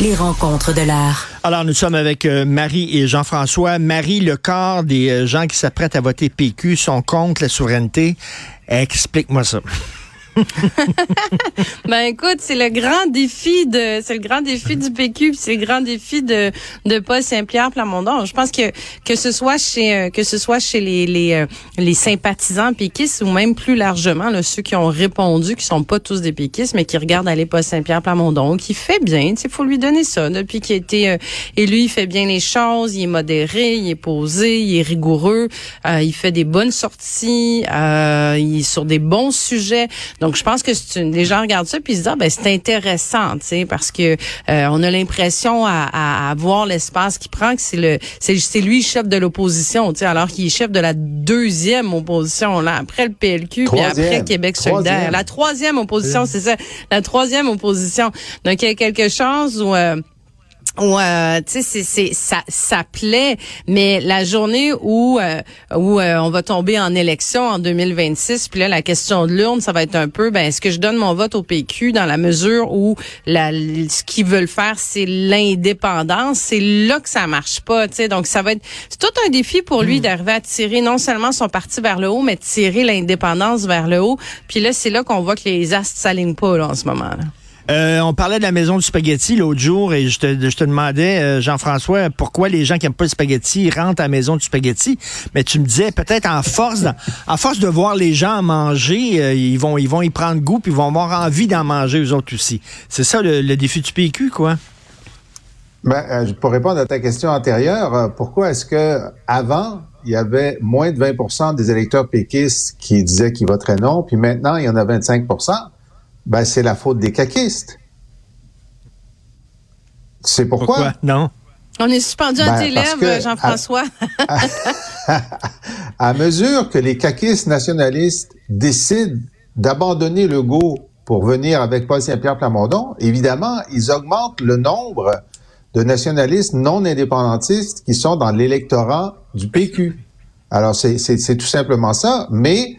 Les rencontres de l'art. Alors, nous sommes avec euh, Marie et Jean-François. Marie, le corps des euh, gens qui s'apprêtent à voter PQ sont contre la souveraineté. Explique-moi ça. ben écoute, c'est le grand défi de c'est le grand défi du PQ, c'est le grand défi de de Paul Saint-Pierre Plamondon. Je pense que que ce soit chez euh, que ce soit chez les les, euh, les sympathisants péquistes ou même plus largement là, ceux qui ont répondu qui sont pas tous des péquistes mais qui regardent aller Paul Saint-Pierre Plamondon qui fait bien, il faut lui donner ça depuis qu'il a été euh, élu, il fait bien les choses, il est modéré, il est posé, il est rigoureux, il fait des bonnes sorties, il est sur des bons sujets. Donc, je pense que une, les gens regardent ça puis se disent, ah, ben, c'est intéressant, tu sais, parce que euh, on a l'impression à, à, voir l'espace qu'il prend que c'est le, c'est lui chef de l'opposition, tu sais, alors qu'il est chef de la deuxième opposition, là, après le PLQ puis après Québec solidaire. La troisième opposition, c'est ça, la troisième opposition. Donc, il y a quelque chose où... Euh, Ouais, tu sais, c'est ça, ça plaît, mais la journée où euh, où euh, on va tomber en élection en 2026, puis là la question de l'urne, ça va être un peu, ben est-ce que je donne mon vote au PQ dans la mesure où la, ce qu'ils veulent faire, c'est l'indépendance, c'est là que ça marche pas, tu sais, donc ça va être c'est tout un défi pour lui hmm. d'arriver à tirer non seulement son parti vers le haut, mais tirer l'indépendance vers le haut, puis là c'est là qu'on voit que les astres s'alignent pas là, en ce moment. là. Euh, on parlait de la maison du spaghetti l'autre jour et je te, je demandais, euh, Jean-François, pourquoi les gens qui n'aiment pas le spaghetti rentrent à la maison du spaghetti? Mais tu me disais peut-être en force, force de voir les gens manger, euh, ils vont ils vont y prendre goût puis ils vont avoir envie d'en manger eux autres aussi. C'est ça le, défi du PQ, quoi? Ben, pour répondre à ta question antérieure, pourquoi est-ce que avant il y avait moins de 20% des électeurs péquistes qui disaient qu'ils voteraient non, puis maintenant il y en a 25 ben, c'est la faute des caquistes. C'est pourquoi? pourquoi? Non. On est suspendu à ben, tes lèvres, Jean-François. À, mesure que les caquistes nationalistes décident d'abandonner le go pour venir avec Paul Saint-Pierre Plamondon, évidemment, ils augmentent le nombre de nationalistes non indépendantistes qui sont dans l'électorat du PQ. Alors, c'est tout simplement ça, mais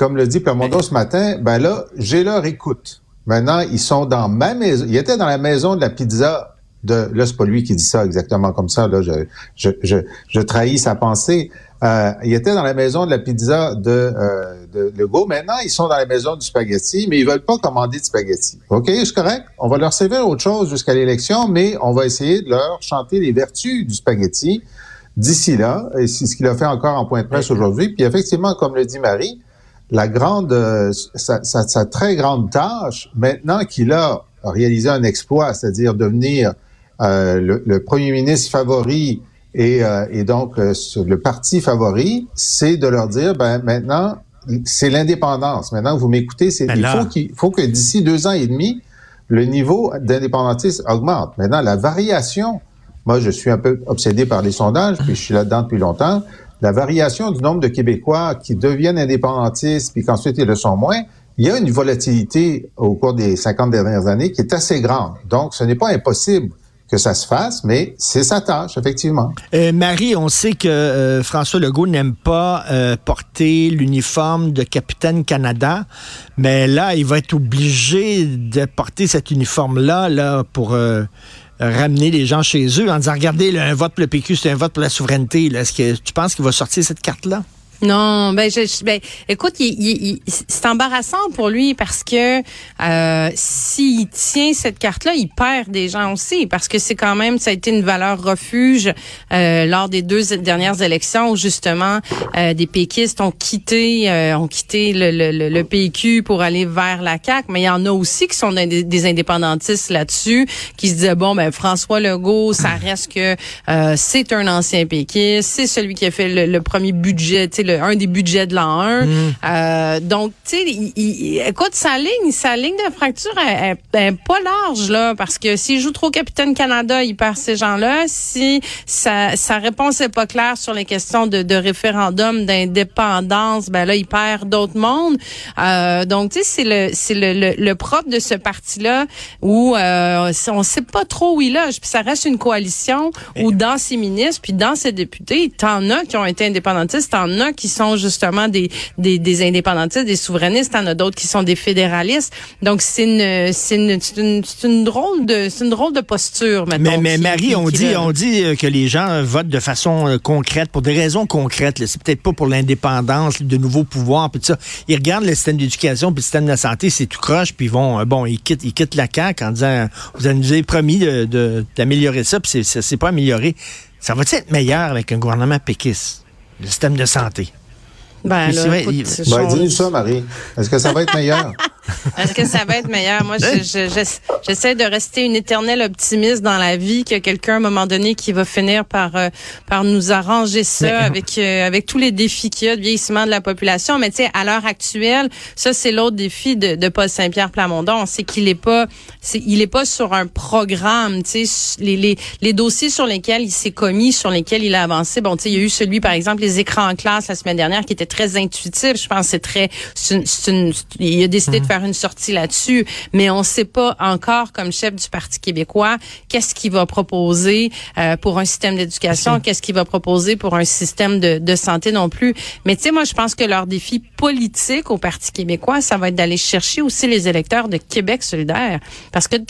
comme le dit Permondo ce matin, ben là, j'ai leur écoute. Maintenant, ils sont dans ma maison. Ils étaient dans la maison de la pizza de. Là, c'est pas lui qui dit ça exactement comme ça. Là, je, je, je, je trahis sa pensée. Euh, ils étaient dans la maison de la pizza de, euh, de Legault. Maintenant, ils sont dans la maison du spaghetti, mais ils veulent pas commander de spaghetti. OK, c'est correct. On va leur servir autre chose jusqu'à l'élection, mais on va essayer de leur chanter les vertus du spaghetti d'ici là. Et c'est ce qu'il a fait encore en point de presse aujourd'hui. Puis effectivement, comme le dit Marie, la grande, euh, sa, sa, très grande tâche, maintenant qu'il a réalisé un exploit, c'est-à-dire devenir euh, le, premier ministre favori et, euh, et donc le parti favori, c'est de leur dire, ben maintenant, c'est l'indépendance. Maintenant, vous m'écoutez, c'est il faut qu'il faut que d'ici deux ans et demi, le niveau d'indépendantisme augmente. Maintenant, la variation, moi, je suis un peu obsédé par les sondages, puis je suis là-dedans depuis longtemps la variation du nombre de Québécois qui deviennent indépendantistes puis qu'ensuite ils le sont moins, il y a une volatilité au cours des 50 dernières années qui est assez grande. Donc, ce n'est pas impossible que ça se fasse, mais c'est sa tâche, effectivement. Euh, Marie, on sait que euh, François Legault n'aime pas euh, porter l'uniforme de Capitaine Canada, mais là, il va être obligé de porter cet uniforme-là là, pour ramener les gens chez eux en disant, regardez, un vote pour le PQ, c'est un vote pour la souveraineté. Est-ce que tu penses qu'il va sortir cette carte-là? Non, ben, je, ben écoute, c'est embarrassant pour lui parce que euh, s'il tient cette carte-là, il perd des gens aussi parce que c'est quand même ça a été une valeur refuge euh, lors des deux dernières élections où justement euh, des péquistes ont quitté euh, ont quitté le, le, le, PQ pour aller vers la CAC, mais il y en a aussi qui sont des, indépendantistes là-dessus qui se disaient bon ben François Legault, ça reste que euh, c'est un ancien péquiste, c'est celui qui a fait le, premier budget, tu sais le, un des budgets de l'an 1. Mm. Euh, donc, tu sais, il, écoute, sa ligne, sa ligne de fracture est, pas large, là, parce que s'il joue trop Capitaine Canada, il perd ces gens-là. Si sa, sa réponse est pas claire sur les questions de, de référendum, d'indépendance, ben là, il perd d'autres mondes. Euh, donc, tu sais, c'est le, c'est le, le, propre de ce parti-là où euh, on sait pas trop où il loge. Puis ça reste une coalition où dans ses ministres, puis dans ses députés, t'en as qui ont été indépendantistes, t'en as qui sont justement des, des, des indépendantistes, des souverainistes, t'en as d'autres qui sont des fédéralistes. Donc c'est une, c'est une, une, une, drôle de, c'est une drôle de posture maintenant. Mais, mais Marie, on dit, on dit euh, que les gens votent de façon euh, concrète pour des raisons concrètes. C'est peut-être pas pour l'indépendance, de nouveaux pouvoirs, puis ça. Ils regardent le système d'éducation, puis le système de la santé, c'est tout croche, puis ils vont, euh, bon, ils quittent, ils quittent la CAQ en disant, vous avez promis de, d'améliorer ça, puis c'est pas amélioré. Ça va être meilleur avec un gouvernement péquiste, le système de santé? Ben, là, ben, dis-nous ça, Marie. Est-ce que ça va être meilleur? Est-ce que ça va être meilleur? Moi, j'essaie de rester une éternelle optimiste dans la vie, que quelqu'un, à un moment donné, qui va finir par euh, par nous arranger ça avec euh, avec tous les défis qu'il y a de vieillissement de la population. Mais tu sais, à l'heure actuelle, ça, c'est l'autre défi de, de Paul Saint-Pierre Plamondon, c'est qu'il est pas c'est il est pas sur un programme. Tu sais, les, les, les dossiers sur lesquels il s'est commis, sur lesquels il a avancé. Bon, tu sais, il y a eu celui, par exemple, les écrans en classe la semaine dernière, qui était très intuitif. Je pense c'est très, il a décidé de faire une sortie là-dessus, mais on ne sait pas encore, comme chef du Parti québécois, qu'est-ce qu'il va proposer euh, pour un système d'éducation, qu'est-ce qu'il va proposer pour un système de, de santé non plus. Mais tu sais, moi, je pense que leur défi politique au Parti québécois, ça va être d'aller chercher aussi les électeurs de Québec solidaire. Parce que tu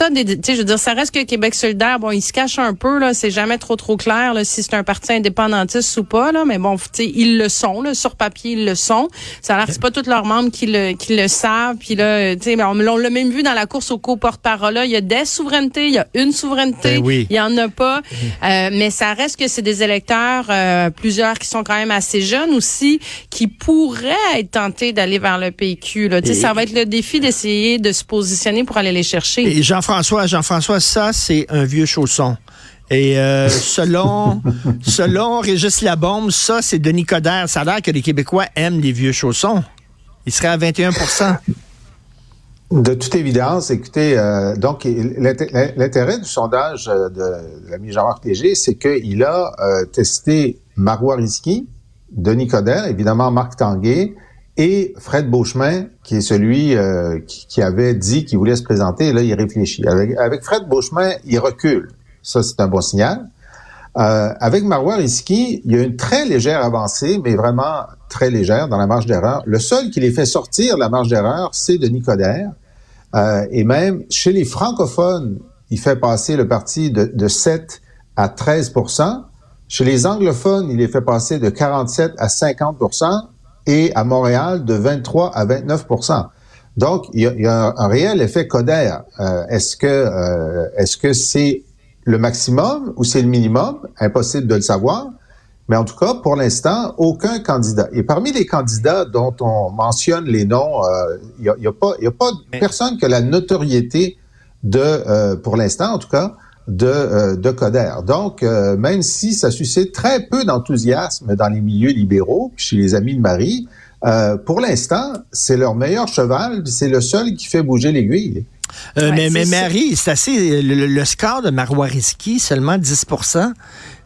sais, je veux dire, ça reste que Québec solidaire, bon, il se cache un peu, là, c'est jamais trop, trop clair, là, si c'est un parti indépendantiste ou pas, là, mais bon, tu sais, ils le sont, là, sur papier, ils le sont. Ça a l'air c'est pas tous leurs membres qui le, qui le savent, puis là, euh, tu sais, on, l'a même vu dans la course au co-porte-parole. Il y a des souverainetés, il y a une souveraineté, ben il y en a pas. Euh, mais ça reste que c'est des électeurs, euh, plusieurs qui sont quand même assez jeunes aussi, qui pourraient être tentés d'aller vers le PQ. Là. sais, ça va être le défi d'essayer de se positionner pour aller les chercher. Et Jean-François, Jean-François, ça, c'est un vieux chausson. Et selon selon Régis Labombe, ça, c'est Denis Coderre. Ça a l'air que les Québécois aiment les vieux chaussons. Il serait à 21 De toute évidence, écoutez, euh, donc l'intérêt du sondage euh, de, l'ami Jean-Marc c'est qu'il a euh, testé Marois Risky, Denis Coderre, évidemment Marc Tanguay, et Fred Beauchemin, qui est celui qui, avait dit qu'il voulait se présenter, et là, il réfléchit. Avec, avec Fred Beauchemin, il recule. Ça, c'est un bon signal. Euh, avec Marois Risky, il y a une très légère avancée, mais vraiment très légère dans la marge d'erreur. Le seul qui les fait sortir de la marge d'erreur, c'est Denis Coderre. Euh, et même chez les francophones, il fait passer le parti de, de 7 à 13% Chez les anglophones, il les fait passer de 47 à 50% et à Montréal, de 23 à 29% donc, il y a, un, réel effet Coderre. Euh, est-ce que euh, est-ce que c'est le maximum ou c'est le minimum? Impossible de le savoir. Mais en tout cas, pour l'instant, aucun candidat. Et parmi les candidats dont on mentionne les noms, il euh, n'y a, a, pas, y a pas personne que la notoriété de, euh, pour l'instant en tout cas, de, euh, de Coder. Donc, même si ça suscite très peu d'enthousiasme dans les milieux libéraux, chez les amis de Marie, pour l'instant, c'est leur meilleur cheval, c'est le seul qui fait bouger l'aiguille. Mais, mais Marie, c'est assez. Le, score de Marois seulement 10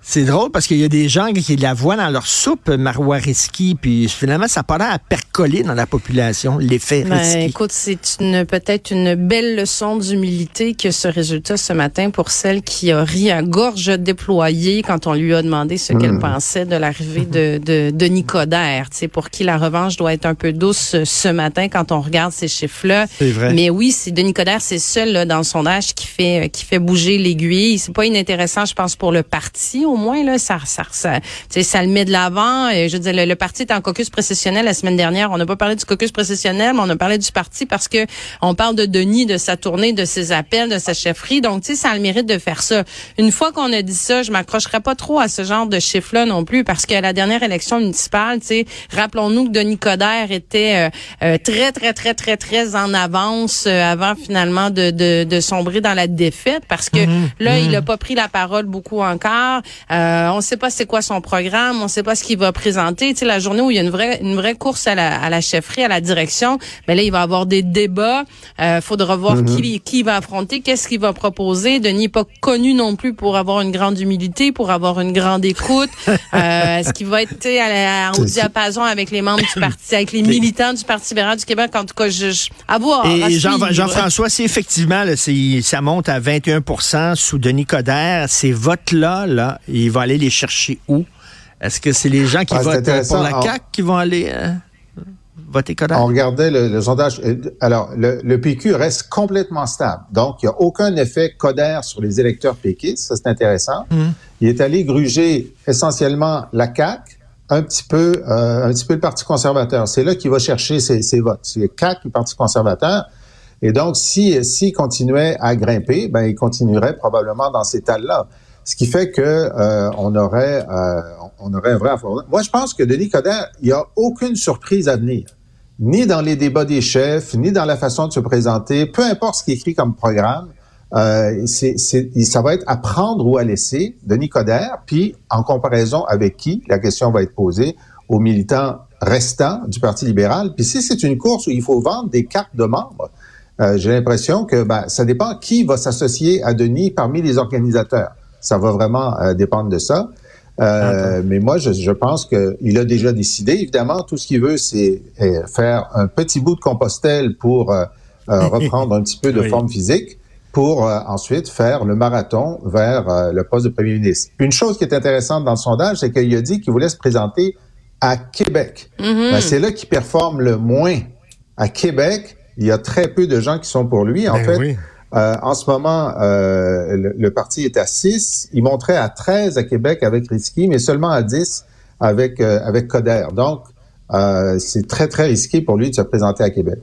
c'est drôle parce qu'il y a des gens qui la voient dans leur soupe marois-risky, puis finalement, ça paraît à percoler dans la population, l'effet ben, Écoute, c'est une peut-être une belle leçon d'humilité que ce résultat ce matin pour celle qui a ri à gorge déployée quand on lui a demandé ce qu'elle hmm. pensait de l'arrivée de, de, de Nicodère, pour qui la revanche doit être un peu douce ce matin quand on regarde ces chiffres-là. C'est vrai. Mais oui, c'est Denis Coderre, c'est seul là, dans le sondage qui fait qui fait bouger l'aiguille. C'est pas inintéressant, je pense, pour le parti au moins là, ça, ça, ça, ça le met de l'avant. Je veux dire, le, parti est en caucus précessionnel la semaine dernière. On n'a pas parlé du caucus précessionnel, mais on a parlé du parti parce que on parle de Denis, de sa tournée, de ses appels, de sa chefferie. Donc, tu sais, ça a le mérite de faire ça. Une fois qu'on a dit ça, je m'accrocherai pas trop à ce genre de chiffres-là non plus, parce que la dernière élection municipale, tu sais, rappelons-nous que Denis Coderre était euh, euh, très, très, très, très, très en avance euh, avant finalement de, de, de, sombrer dans la défaite, parce que mm-hmm. là, il a mm-hmm. pas pris la parole beaucoup encore. Euh, on ne sait pas c'est quoi son programme, on ne sait pas ce qu'il va présenter. Tu sais, la journée où il y a une vraie une vraie course à la, à la chefferie, à la direction, ben là il va avoir des débats. Euh, faudra voir Mm-hmm. qui qui va affronter, qu'est-ce qu'il va proposer. Denis n'est pas connu non plus pour avoir une grande humilité, pour avoir une grande écoute. Euh, Est-ce qu'il va être tu sais, à la- au diapason avec les membres du parti, avec les militants du Parti libéral du Québec? En tout cas, je, je- à voir. à Et Jean-. Jean-François, c'est effectivement, là, ça monte à 21 sous Denis Coderre. Ces votes-là, là, il va aller les chercher où? Est-ce que c'est les gens qui Ah, votent euh, pour la En- CAQ qui vont aller euh, voter Coderre? On regardait le, le sondage. euh, Alors, le, le PQ reste complètement stable. Donc, il n'y a aucun effet codère sur les électeurs péquistes. Ça, c'est intéressant. Il est allé gruger essentiellement la CAQ, un petit peu, euh, un petit peu le Parti conservateur. C'est là qu'il va chercher ses, ses votes. C'est le CAQ et le Parti conservateur. Et donc, si s'il continuait à grimper, ben, il continuerait probablement dans ces tales-là. Ce qui fait que euh, on aurait euh, on aurait un vrai affrontement. Moi, je pense que Denis Coderre, il n'y a aucune surprise à venir ni dans les débats des chefs, ni dans la façon de se présenter, peu importe ce qui est écrit comme programme, euh, c'est, ça va être à prendre ou à laisser, Denis Coderre, puis en comparaison avec qui, la question va être posée aux militants restants du Parti libéral. Puis si c'est une course où il faut vendre des cartes de membres, euh, j'ai l'impression que ben, ça dépend qui va s'associer à Denis parmi les organisateurs. Ça va vraiment euh, dépendre de ça. Euh, mais moi, je, je pense qu'il a déjà décidé. Évidemment, tout ce qu'il veut, c'est euh, faire un petit bout de Compostelle pour euh, euh, reprendre un petit peu de Oui. forme physique pour euh, ensuite faire le marathon vers euh, le poste de premier ministre. Une chose qui est intéressante dans le sondage, c'est qu'il a dit qu'il voulait se présenter à Québec. Ben, c'est là qu'il performe le moins. À Québec, il y a très peu de gens qui sont pour lui. En Ben fait, oui. Euh, en ce moment, euh, le, le parti est à 6. Il monterait à 13 à Québec avec Risky, mais seulement à 10 avec, euh, avec Coder. Donc, c'est très, très risqué pour lui de se présenter à Québec.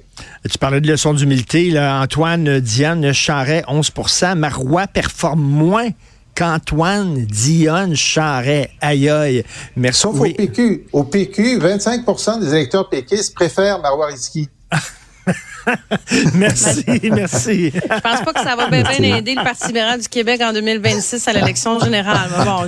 Tu parlais de leçon d'humilité. Là. Antoine Diane Charret, 11% Marois performe moins qu'Antoine Dionne Charret. Aïe aïe. Merci. Sauf Oui. au PQ. Au PQ, 25% des électeurs péquistes préfèrent Marois Risky. Merci, merci. Je pense pas que ça va bien, bien aider le Parti libéral du Québec en 2026 à l'élection générale. Mais bon,